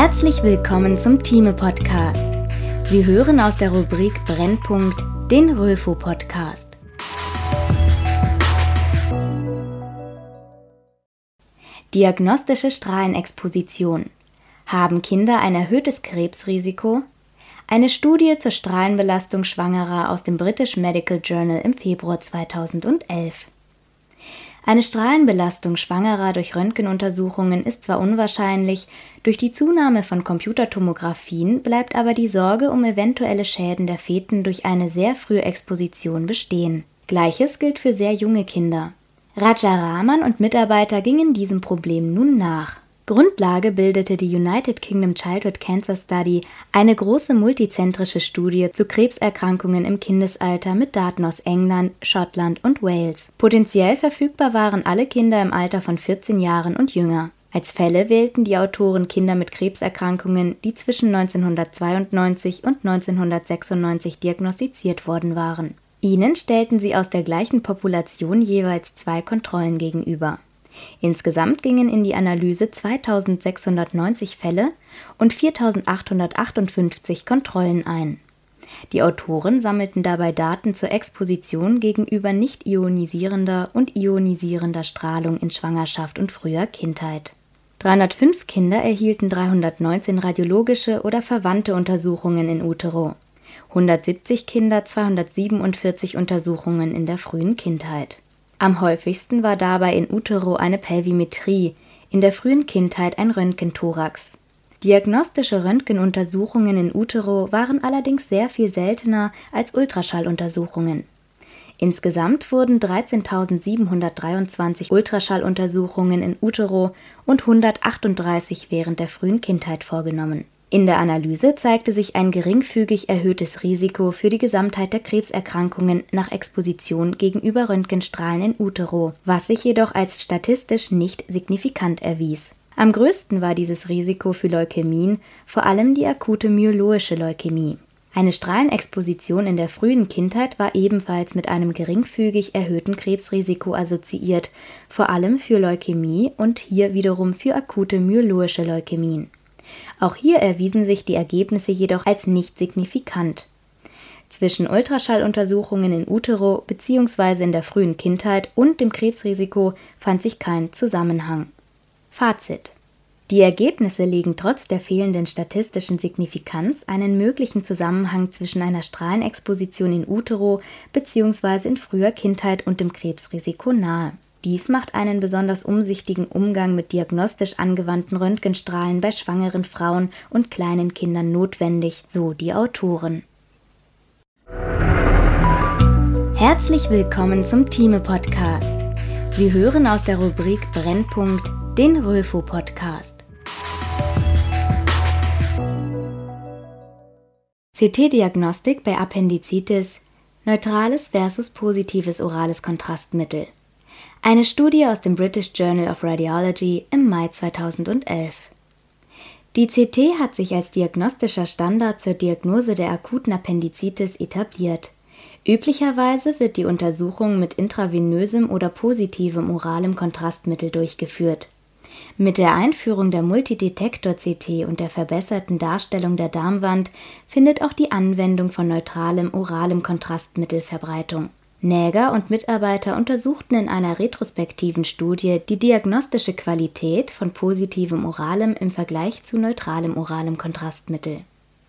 Herzlich willkommen zum Thieme Podcast. Sie hören aus der Rubrik Brennpunkt den Röfo Podcast. Diagnostische Strahlenexposition. Haben Kinder ein erhöhtes Krebsrisiko? Eine Studie zur Strahlenbelastung Schwangerer aus dem British Medical Journal im Februar 2011. Eine Strahlenbelastung Schwangerer durch Röntgenuntersuchungen ist zwar unwahrscheinlich, durch die Zunahme von Computertomographien bleibt aber die Sorge um eventuelle Schäden der Feten durch eine sehr frühe Exposition bestehen. Gleiches gilt für sehr junge Kinder. Raja Rahman und Mitarbeiter gingen diesem Problem nun nach. Grundlage bildete die United Kingdom Childhood Cancer Study, eine große multizentrische Studie zu Krebserkrankungen im Kindesalter mit Daten aus England, Schottland und Wales. Potenziell verfügbar waren alle Kinder im Alter von 14 Jahren und jünger. Als Fälle wählten die Autoren Kinder mit Krebserkrankungen, die zwischen 1992 und 1996 diagnostiziert worden waren. Ihnen stellten sie aus der gleichen Population jeweils zwei Kontrollen gegenüber. Insgesamt gingen in die Analyse 2690 Fälle und 4858 Kontrollen ein. Die Autoren sammelten dabei Daten zur Exposition gegenüber nicht ionisierender und ionisierender Strahlung in Schwangerschaft und früher Kindheit. 305 Kinder erhielten 319 radiologische oder verwandte Untersuchungen in utero, 170 Kinder 247 Untersuchungen in der frühen Kindheit am häufigsten war dabei in utero eine Pelvimetrie, in der frühen Kindheit ein Röntgenthorax. Diagnostische Röntgenuntersuchungen in utero waren allerdings sehr viel seltener als Ultraschalluntersuchungen. Insgesamt wurden 13.723 Ultraschalluntersuchungen in utero und 138 während der frühen Kindheit vorgenommen in der Analyse zeigte sich ein geringfügig erhöhtes Risiko für die Gesamtheit der Krebserkrankungen nach Exposition gegenüber Röntgenstrahlen in utero, was sich jedoch als statistisch nicht signifikant erwies. Am größten war dieses Risiko für Leukämien, vor allem die akute myeloische Leukämie. Eine Strahlenexposition in der frühen Kindheit war ebenfalls mit einem geringfügig erhöhten Krebsrisiko assoziiert, vor allem für Leukämie und hier wiederum für akute myeloische Leukämien auch hier erwiesen sich die Ergebnisse jedoch als nicht signifikant. Zwischen Ultraschalluntersuchungen in utero bzw. in der frühen Kindheit und dem Krebsrisiko fand sich kein Zusammenhang. Fazit die Ergebnisse legen trotz der fehlenden statistischen Signifikanz einen möglichen Zusammenhang zwischen einer Strahlenexposition in utero bzw. in früher Kindheit und dem Krebsrisiko nahe dies macht einen besonders umsichtigen Umgang mit diagnostisch angewandten Röntgenstrahlen bei schwangeren Frauen und kleinen Kindern notwendig, so die Autoren. Herzlich willkommen zum Thieme Podcast. Sie hören aus der Rubrik Brennpunkt den Röfo Podcast. CT-Diagnostik bei Appendizitis, neutrales versus positives orales Kontrastmittel. Eine Studie aus dem British Journal of Radiology im Mai 2011. Die CT hat sich als diagnostischer Standard zur Diagnose der akuten Appendizitis etabliert. Üblicherweise wird die Untersuchung mit intravenösem oder positivem oralem Kontrastmittel durchgeführt. Mit der Einführung der Multidetektor-CT und der verbesserten Darstellung der Darmwand findet auch die Anwendung von neutralem oralem Kontrastmittel Verbreitung Näger und Mitarbeiter untersuchten in einer retrospektiven Studie die diagnostische Qualität von positivem oralem im Vergleich zu neutralem oralem Kontrastmittel.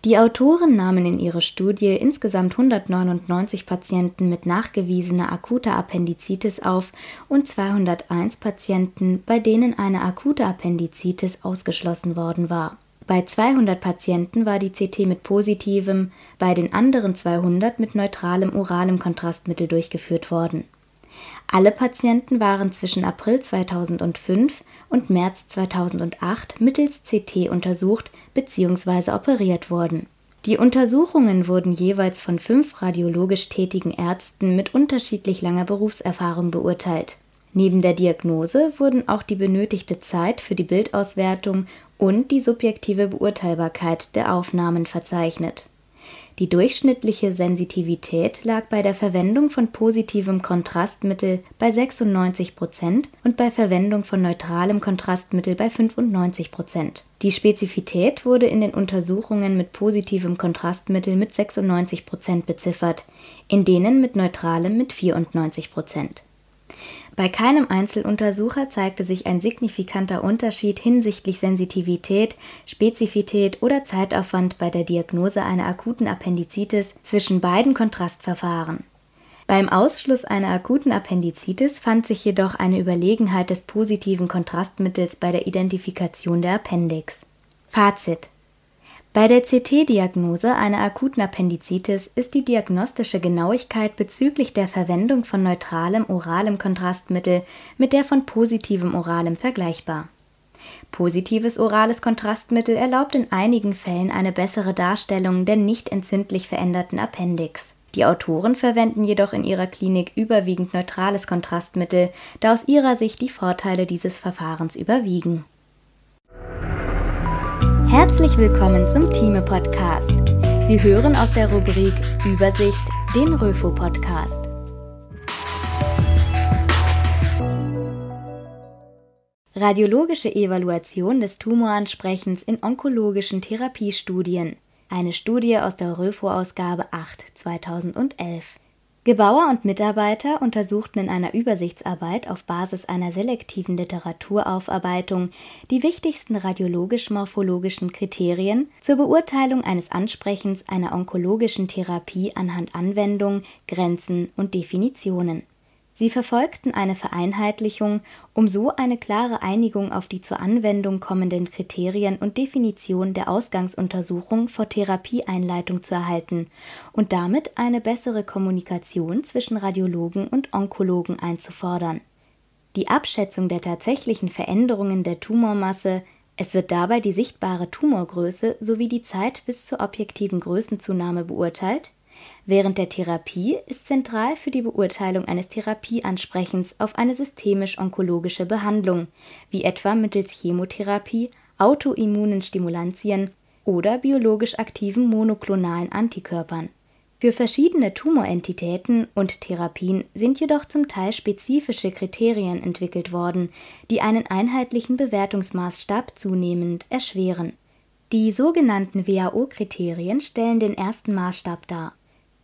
Die Autoren nahmen in ihre Studie insgesamt 199 Patienten mit nachgewiesener akuter Appendizitis auf und 201 Patienten, bei denen eine akute Appendizitis ausgeschlossen worden war bei 200 Patienten war die CT mit positivem, bei den anderen 200 mit neutralem oralem Kontrastmittel durchgeführt worden. Alle Patienten waren zwischen April 2005 und März 2008 mittels CT untersucht bzw. operiert worden. Die Untersuchungen wurden jeweils von fünf radiologisch tätigen Ärzten mit unterschiedlich langer Berufserfahrung beurteilt. Neben der Diagnose wurden auch die benötigte Zeit für die Bildauswertung und die subjektive Beurteilbarkeit der Aufnahmen verzeichnet. Die durchschnittliche Sensitivität lag bei der Verwendung von positivem Kontrastmittel bei 96 Prozent und bei Verwendung von neutralem Kontrastmittel bei 95 Prozent. Die Spezifität wurde in den Untersuchungen mit positivem Kontrastmittel mit 96 Prozent beziffert, in denen mit neutralem mit 94 Prozent. Bei keinem Einzeluntersucher zeigte sich ein signifikanter Unterschied hinsichtlich Sensitivität, Spezifität oder Zeitaufwand bei der Diagnose einer akuten Appendizitis zwischen beiden Kontrastverfahren. Beim Ausschluss einer akuten Appendizitis fand sich jedoch eine Überlegenheit des positiven Kontrastmittels bei der Identifikation der Appendix. Fazit bei der CT-Diagnose einer akuten Appendizitis ist die diagnostische Genauigkeit bezüglich der Verwendung von neutralem oralem Kontrastmittel mit der von positivem oralem vergleichbar. Positives orales Kontrastmittel erlaubt in einigen Fällen eine bessere Darstellung der nicht entzündlich veränderten Appendix. Die Autoren verwenden jedoch in ihrer Klinik überwiegend neutrales Kontrastmittel, da aus ihrer Sicht die Vorteile dieses Verfahrens überwiegen Herzlich willkommen zum Thieme Podcast. Sie hören aus der Rubrik Übersicht den Röfo Podcast. Radiologische Evaluation des Tumoransprechens in onkologischen Therapiestudien. Eine Studie aus der Röfo-Ausgabe 8 2011. Gebauer und Mitarbeiter untersuchten in einer Übersichtsarbeit auf Basis einer selektiven Literaturaufarbeitung die wichtigsten radiologisch-morphologischen Kriterien zur Beurteilung eines Ansprechens einer onkologischen Therapie anhand Anwendung, Grenzen und Definitionen Sie verfolgten eine Vereinheitlichung, um so eine klare Einigung auf die zur Anwendung kommenden Kriterien und Definition der Ausgangsuntersuchung vor Therapieeinleitung zu erhalten und damit eine bessere Kommunikation zwischen Radiologen und Onkologen einzufordern. Die Abschätzung der tatsächlichen Veränderungen der Tumormasse es wird dabei die sichtbare Tumorgröße sowie die Zeit bis zur objektiven Größenzunahme beurteilt Während der Therapie ist zentral für die Beurteilung eines Therapieansprechens auf eine systemisch-onkologische Behandlung, wie etwa mittels Chemotherapie, autoimmunen Stimulantien oder biologisch aktiven monoklonalen Antikörpern. Für verschiedene Tumorentitäten und Therapien sind jedoch zum Teil spezifische Kriterien entwickelt worden, die einen einheitlichen Bewertungsmaßstab zunehmend erschweren. Die sogenannten WHO-Kriterien stellen den ersten Maßstab dar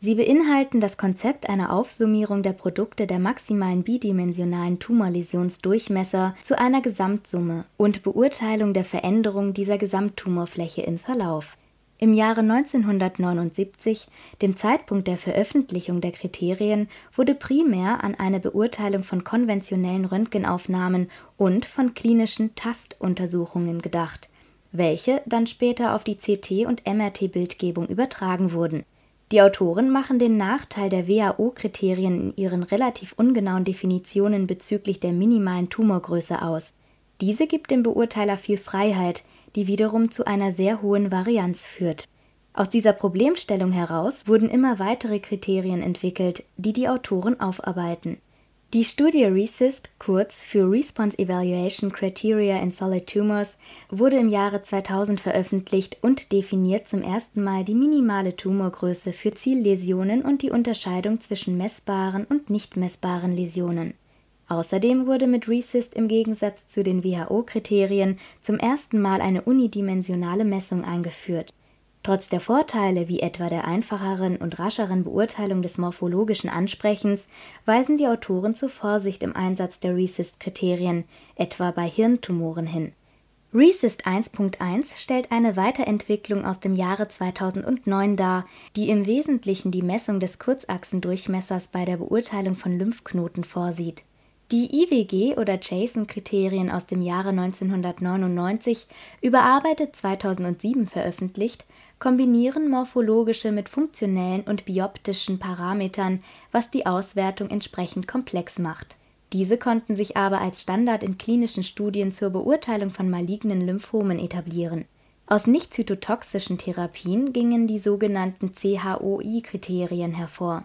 Sie beinhalten das Konzept einer Aufsummierung der Produkte der maximalen bidimensionalen Tumorläsionsdurchmesser zu einer Gesamtsumme und Beurteilung der Veränderung dieser Gesamttumorfläche im Verlauf. Im Jahre 1979, dem Zeitpunkt der Veröffentlichung der Kriterien, wurde primär an eine Beurteilung von konventionellen Röntgenaufnahmen und von klinischen Tastuntersuchungen gedacht, welche dann später auf die CT- und MRT-Bildgebung übertragen wurden die Autoren machen den Nachteil der WHO-Kriterien in ihren relativ ungenauen Definitionen bezüglich der minimalen Tumorgröße aus. Diese gibt dem Beurteiler viel Freiheit, die wiederum zu einer sehr hohen Varianz führt. Aus dieser Problemstellung heraus wurden immer weitere Kriterien entwickelt, die die Autoren aufarbeiten die Studie RECIST, kurz für Response Evaluation Criteria in Solid Tumors, wurde im Jahre 2000 veröffentlicht und definiert zum ersten Mal die minimale Tumorgröße für Zielläsionen und die Unterscheidung zwischen messbaren und nicht messbaren Läsionen. Außerdem wurde mit RECIST im Gegensatz zu den WHO-Kriterien zum ersten Mal eine unidimensionale Messung eingeführt Trotz der Vorteile wie etwa der einfacheren und rascheren Beurteilung des morphologischen Ansprechens weisen die Autoren zu Vorsicht im Einsatz der RECIST-Kriterien, etwa bei Hirntumoren hin. RECIST 1.1 stellt eine Weiterentwicklung aus dem Jahre 2009 dar, die im Wesentlichen die Messung des Kurzachsendurchmessers bei der Beurteilung von Lymphknoten vorsieht. Die IWG- oder JASON-Kriterien aus dem Jahre 1999, überarbeitet 2007 veröffentlicht, kombinieren morphologische mit funktionellen und bioptischen Parametern, was die Auswertung entsprechend komplex macht. Diese konnten sich aber als Standard in klinischen Studien zur Beurteilung von malignen Lymphomen etablieren. Aus nicht-zytotoxischen Therapien gingen die sogenannten CHOI-Kriterien hervor,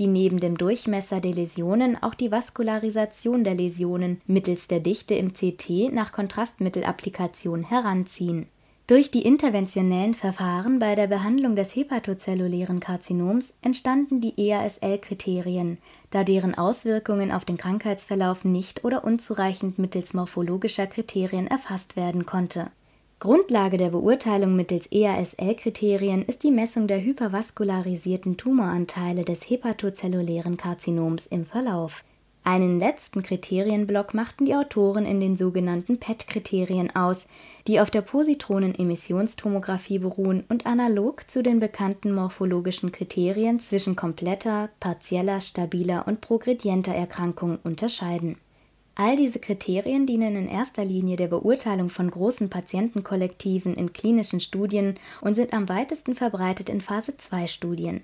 die neben dem Durchmesser der Läsionen auch die Vaskularisation der Läsionen mittels der Dichte im CT nach Kontrastmittelapplikation heranziehen Durch die interventionellen Verfahren bei der Behandlung des hepatozellulären Karzinoms entstanden die EASL-Kriterien, da deren Auswirkungen auf den Krankheitsverlauf nicht oder unzureichend mittels morphologischer Kriterien erfasst werden konnte. Grundlage der Beurteilung mittels EASL-Kriterien ist die Messung der hypervaskularisierten Tumoranteile des hepatozellulären Karzinoms im Verlauf einen letzten Kriterienblock machten die Autoren in den sogenannten PET-Kriterien aus, die auf der Positronen-Emissionstomographie beruhen und analog zu den bekannten morphologischen Kriterien zwischen kompletter, partieller, stabiler und progredienter Erkrankung unterscheiden. All diese Kriterien dienen in erster Linie der Beurteilung von großen Patientenkollektiven in klinischen Studien und sind am weitesten verbreitet in Phase-II-Studien.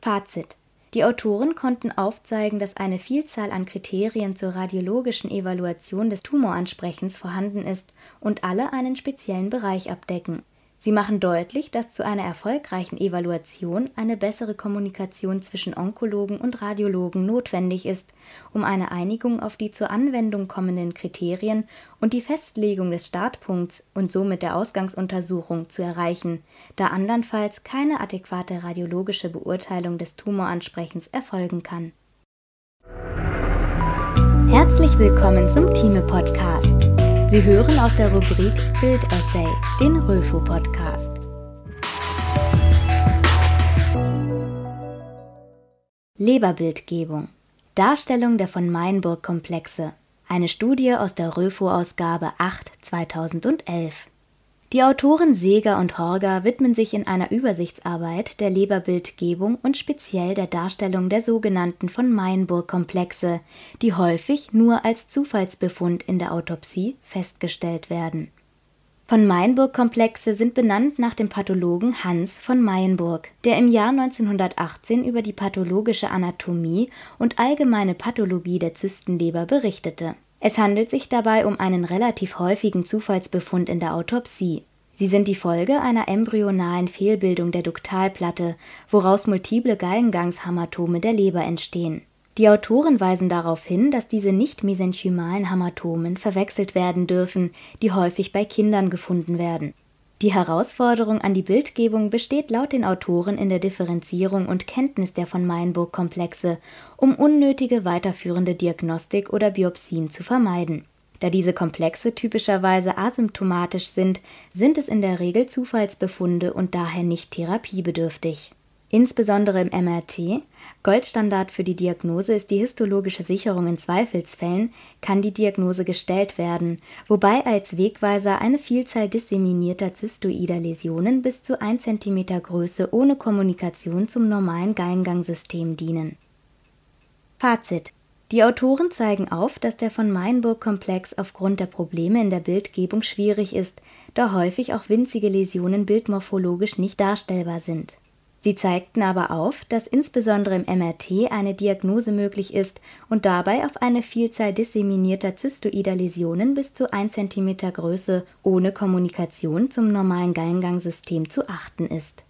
Fazit die Autoren konnten aufzeigen, dass eine Vielzahl an Kriterien zur radiologischen Evaluation des Tumoransprechens vorhanden ist und alle einen speziellen Bereich abdecken Sie machen deutlich, dass zu einer erfolgreichen Evaluation eine bessere Kommunikation zwischen Onkologen und Radiologen notwendig ist, um eine Einigung auf die zur Anwendung kommenden Kriterien und die Festlegung des Startpunkts und somit der Ausgangsuntersuchung zu erreichen, da andernfalls keine adäquate radiologische Beurteilung des Tumoransprechens erfolgen kann. Herzlich willkommen zum Thieme Podcast. Sie hören aus der Rubrik Bildessay den Röfo-Podcast. Leberbildgebung. Darstellung der von Meinburg-Komplexe. Eine Studie aus der Röfo-Ausgabe 8 2011. Die Autoren Seeger und Horger widmen sich in einer Übersichtsarbeit der Leberbildgebung und speziell der Darstellung der sogenannten von Meinburg-Komplexe, die häufig nur als Zufallsbefund in der Autopsie festgestellt werden. Von Meinburg-Komplexe sind benannt nach dem Pathologen Hans von Meinburg, der im Jahr 1918 über die pathologische Anatomie und allgemeine Pathologie der Zystenleber berichtete es handelt sich dabei um einen relativ häufigen Zufallsbefund in der Autopsie. Sie sind die Folge einer embryonalen Fehlbildung der Duktalplatte, woraus multiple Gallengangshämatome der Leber entstehen. Die Autoren weisen darauf hin, dass diese nicht mesenchymalen Hämatomen verwechselt werden dürfen, die häufig bei Kindern gefunden werden die Herausforderung an die Bildgebung besteht laut den Autoren in der Differenzierung und Kenntnis der von Meinburg-Komplexe, um unnötige weiterführende Diagnostik oder Biopsien zu vermeiden. Da diese Komplexe typischerweise asymptomatisch sind, sind es in der Regel Zufallsbefunde und daher nicht therapiebedürftig Insbesondere im MRT, Goldstandard für die Diagnose ist die histologische Sicherung in Zweifelsfällen, kann die Diagnose gestellt werden, wobei als Wegweiser eine Vielzahl disseminierter zystoider Läsionen bis zu 1 cm Größe ohne Kommunikation zum normalen Gallengangsystem dienen. Fazit. Die Autoren zeigen auf, dass der von Meinburg-Komplex aufgrund der Probleme in der Bildgebung schwierig ist, da häufig auch winzige Läsionen bildmorphologisch nicht darstellbar sind Sie zeigten aber auf, dass insbesondere im MRT eine Diagnose möglich ist und dabei auf eine Vielzahl disseminierter zystoider Läsionen bis zu 1 cm Größe ohne Kommunikation zum normalen Gallengangsystem zu achten ist